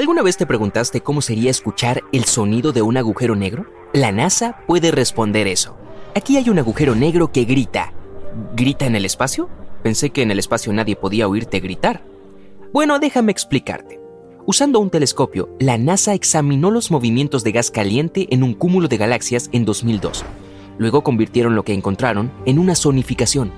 ¿Alguna vez te preguntaste cómo sería escuchar el sonido de un agujero negro? La NASA puede responder eso. Aquí hay un agujero negro que grita. ¿Grita en el espacio? Pensé que en el espacio nadie podía oírte gritar. Bueno, déjame explicarte. Usando un telescopio, la NASA examinó los movimientos de gas caliente en un cúmulo de galaxias en 2002. Luego convirtieron lo que encontraron en una sonificación.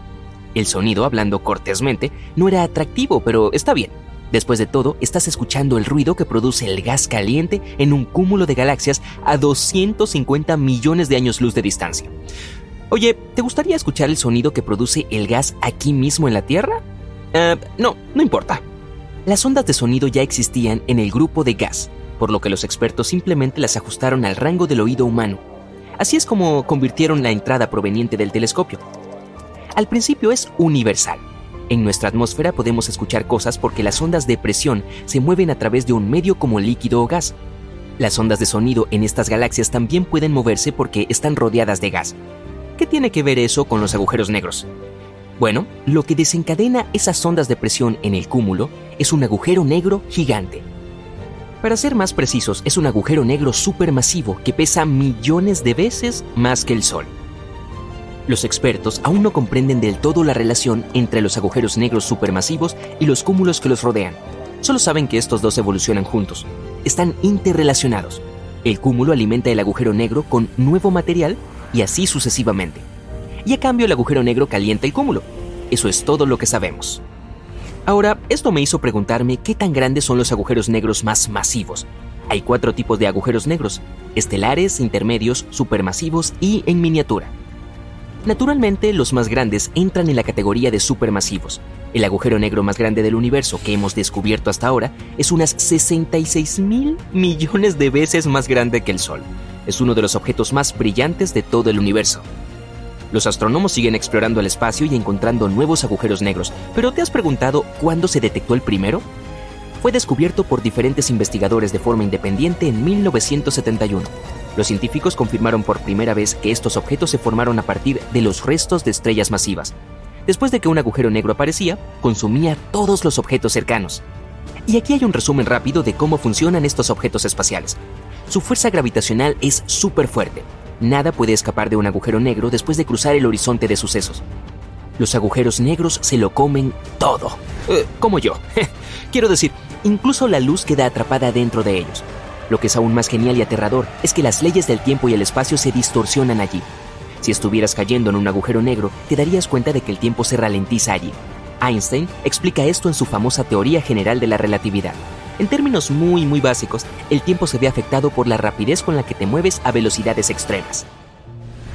El sonido, hablando cortésmente, no era atractivo, pero está bien. Después de todo, estás escuchando el ruido que produce el gas caliente en un cúmulo de galaxias a 250 millones de años luz de distancia. Oye, ¿te gustaría escuchar el sonido que produce el gas aquí mismo en la Tierra? Eh, no, no importa. Las ondas de sonido ya existían en el grupo de gas, por lo que los expertos simplemente las ajustaron al rango del oído humano. Así es como convirtieron la entrada proveniente del telescopio. Al principio es universal, en nuestra atmósfera podemos escuchar cosas porque las ondas de presión se mueven a través de un medio como líquido o gas. Las ondas de sonido en estas galaxias también pueden moverse porque están rodeadas de gas. ¿Qué tiene que ver eso con los agujeros negros? Bueno, lo que desencadena esas ondas de presión en el cúmulo es un agujero negro gigante. Para ser más precisos, es un agujero negro supermasivo que pesa millones de veces más que el Sol. Los expertos aún no comprenden del todo la relación entre los agujeros negros supermasivos y los cúmulos que los rodean. Solo saben que estos dos evolucionan juntos. Están interrelacionados. El cúmulo alimenta el agujero negro con nuevo material y así sucesivamente. Y a cambio el agujero negro calienta el cúmulo. Eso es todo lo que sabemos. Ahora, esto me hizo preguntarme qué tan grandes son los agujeros negros más masivos. Hay cuatro tipos de agujeros negros, estelares, intermedios, supermasivos y en miniatura. Naturalmente, los más grandes entran en la categoría de supermasivos. El agujero negro más grande del universo que hemos descubierto hasta ahora es unas 66 mil millones de veces más grande que el Sol. Es uno de los objetos más brillantes de todo el universo. Los astrónomos siguen explorando el espacio y encontrando nuevos agujeros negros, pero ¿te has preguntado cuándo se detectó el primero? Fue descubierto por diferentes investigadores de forma independiente en 1971. Los científicos confirmaron por primera vez que estos objetos se formaron a partir de los restos de estrellas masivas. Después de que un agujero negro aparecía, consumía todos los objetos cercanos. Y aquí hay un resumen rápido de cómo funcionan estos objetos espaciales. Su fuerza gravitacional es súper fuerte. Nada puede escapar de un agujero negro después de cruzar el horizonte de sucesos. Los agujeros negros se lo comen todo. Eh, como yo. Quiero decir, incluso la luz queda atrapada dentro de ellos. Lo que es aún más genial y aterrador es que las leyes del tiempo y el espacio se distorsionan allí. Si estuvieras cayendo en un agujero negro, te darías cuenta de que el tiempo se ralentiza allí. Einstein explica esto en su famosa teoría general de la relatividad. En términos muy muy básicos, el tiempo se ve afectado por la rapidez con la que te mueves a velocidades extremas.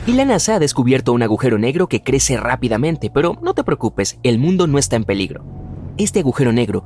Y la NASA ha descubierto un agujero negro que crece rápidamente, pero no te preocupes, el mundo no está en peligro. Este agujero negro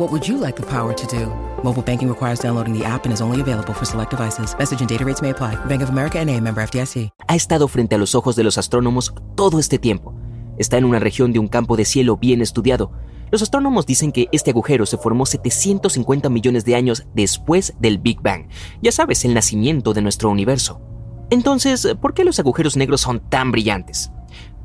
What would you like the power to do? Mobile banking requires downloading the app and is only available for select devices. Message and data rates may apply. Bank of America NA, member FDIC. Ha estado frente a los ojos de los astrónomos todo este tiempo. Está en una región de un campo de cielo bien estudiado. Los astrónomos dicen que este agujero se formó 750 millones de años después del Big Bang. Ya sabes, el nacimiento de nuestro universo. Entonces, ¿por qué los agujeros negros son tan brillantes?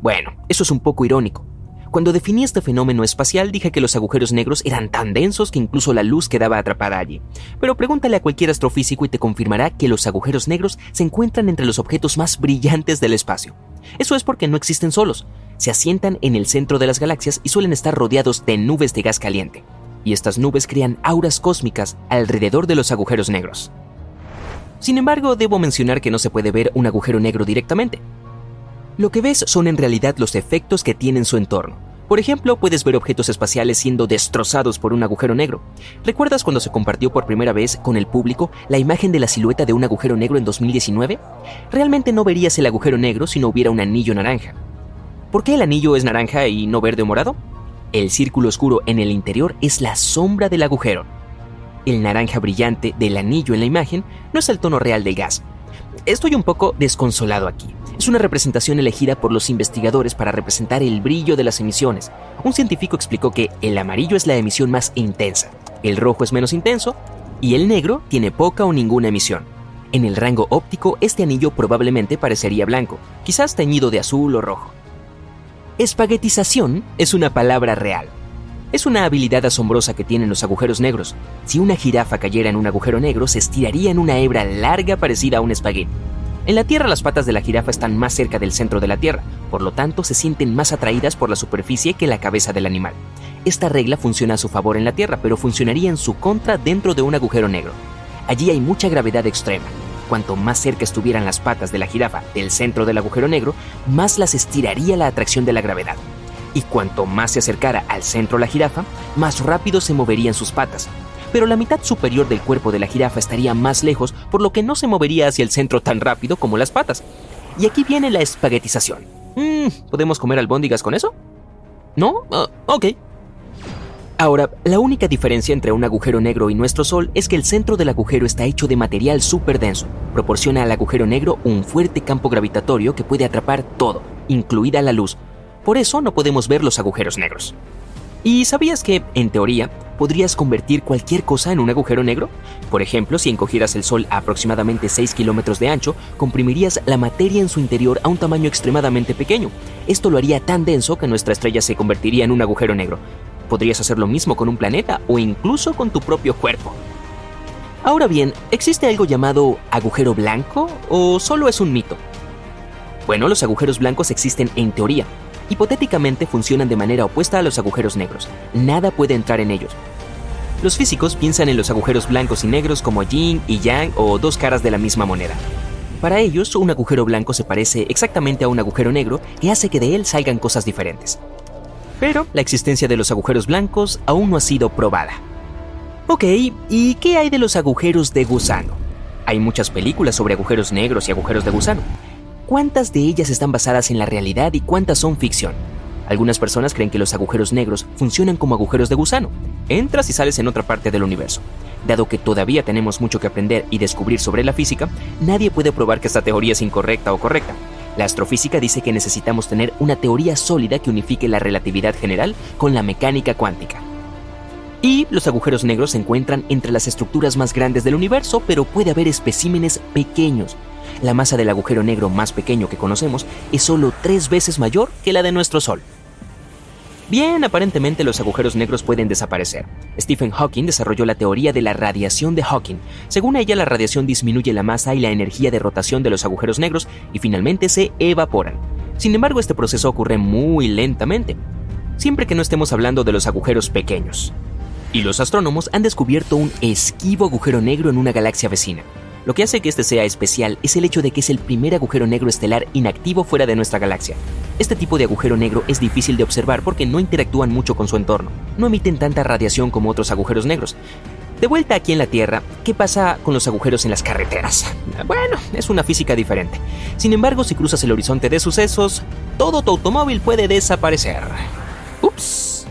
Bueno, eso es un poco irónico. Cuando definí este fenómeno espacial dije que los agujeros negros eran tan densos que incluso la luz quedaba atrapada allí. Pero pregúntale a cualquier astrofísico y te confirmará que los agujeros negros se encuentran entre los objetos más brillantes del espacio. Eso es porque no existen solos, se asientan en el centro de las galaxias y suelen estar rodeados de nubes de gas caliente. Y estas nubes crean auras cósmicas alrededor de los agujeros negros. Sin embargo, debo mencionar que no se puede ver un agujero negro directamente. Lo que ves son en realidad los efectos que tiene su entorno. Por ejemplo, puedes ver objetos espaciales siendo destrozados por un agujero negro. ¿Recuerdas cuando se compartió por primera vez con el público la imagen de la silueta de un agujero negro en 2019? Realmente no verías el agujero negro si no hubiera un anillo naranja. ¿Por qué el anillo es naranja y no verde o morado? El círculo oscuro en el interior es la sombra del agujero. El naranja brillante del anillo en la imagen no es el tono real del gas. Estoy un poco desconsolado aquí es una representación elegida por los investigadores para representar el brillo de las emisiones. Un científico explicó que el amarillo es la emisión más intensa, el rojo es menos intenso y el negro tiene poca o ninguna emisión. En el rango óptico, este anillo probablemente parecería blanco, quizás teñido de azul o rojo. Espaguetización es una palabra real. Es una habilidad asombrosa que tienen los agujeros negros. Si una jirafa cayera en un agujero negro, se estiraría en una hebra larga parecida a un espagueti. En la Tierra las patas de la jirafa están más cerca del centro de la Tierra, por lo tanto se sienten más atraídas por la superficie que la cabeza del animal. Esta regla funciona a su favor en la Tierra, pero funcionaría en su contra dentro de un agujero negro. Allí hay mucha gravedad extrema. Cuanto más cerca estuvieran las patas de la jirafa del centro del agujero negro, más las estiraría la atracción de la gravedad. Y cuanto más se acercara al centro la jirafa, más rápido se moverían sus patas, pero la mitad superior del cuerpo de la jirafa estaría más lejos, por lo que no se movería hacia el centro tan rápido como las patas. Y aquí viene la espaguetización. Mm, ¿Podemos comer albóndigas con eso? ¿No? Ah, ok. Ahora, la única diferencia entre un agujero negro y nuestro Sol es que el centro del agujero está hecho de material súper denso. Proporciona al agujero negro un fuerte campo gravitatorio que puede atrapar todo, incluida la luz. Por eso no podemos ver los agujeros negros. ¿Y sabías que, en teoría, podrías convertir cualquier cosa en un agujero negro? Por ejemplo, si encogieras el Sol a aproximadamente 6 kilómetros de ancho, comprimirías la materia en su interior a un tamaño extremadamente pequeño. Esto lo haría tan denso que nuestra estrella se convertiría en un agujero negro. Podrías hacer lo mismo con un planeta o incluso con tu propio cuerpo. Ahora bien, ¿existe algo llamado agujero blanco o solo es un mito? Bueno, los agujeros blancos existen en teoría, hipotéticamente funcionan de manera opuesta a los agujeros negros. Nada puede entrar en ellos. Los físicos piensan en los agujeros blancos y negros como yin y yang o dos caras de la misma moneda. Para ellos, un agujero blanco se parece exactamente a un agujero negro que hace que de él salgan cosas diferentes. Pero la existencia de los agujeros blancos aún no ha sido probada. Ok, ¿y qué hay de los agujeros de gusano? Hay muchas películas sobre agujeros negros y agujeros de gusano, ¿Cuántas de ellas están basadas en la realidad y cuántas son ficción? Algunas personas creen que los agujeros negros funcionan como agujeros de gusano. Entras y sales en otra parte del universo. Dado que todavía tenemos mucho que aprender y descubrir sobre la física, nadie puede probar que esta teoría es incorrecta o correcta. La astrofísica dice que necesitamos tener una teoría sólida que unifique la relatividad general con la mecánica cuántica. Y los agujeros negros se encuentran entre las estructuras más grandes del universo, pero puede haber especímenes pequeños la masa del agujero negro más pequeño que conocemos es solo tres veces mayor que la de nuestro Sol. Bien, aparentemente los agujeros negros pueden desaparecer. Stephen Hawking desarrolló la teoría de la radiación de Hawking. Según ella, la radiación disminuye la masa y la energía de rotación de los agujeros negros y finalmente se evaporan. Sin embargo, este proceso ocurre muy lentamente, siempre que no estemos hablando de los agujeros pequeños. Y los astrónomos han descubierto un esquivo agujero negro en una galaxia vecina. Lo que hace que este sea especial es el hecho de que es el primer agujero negro estelar inactivo fuera de nuestra galaxia. Este tipo de agujero negro es difícil de observar porque no interactúan mucho con su entorno, no emiten tanta radiación como otros agujeros negros. De vuelta aquí en la Tierra, ¿qué pasa con los agujeros en las carreteras? Bueno, es una física diferente. Sin embargo, si cruzas el horizonte de sucesos, todo tu automóvil puede desaparecer. Ups.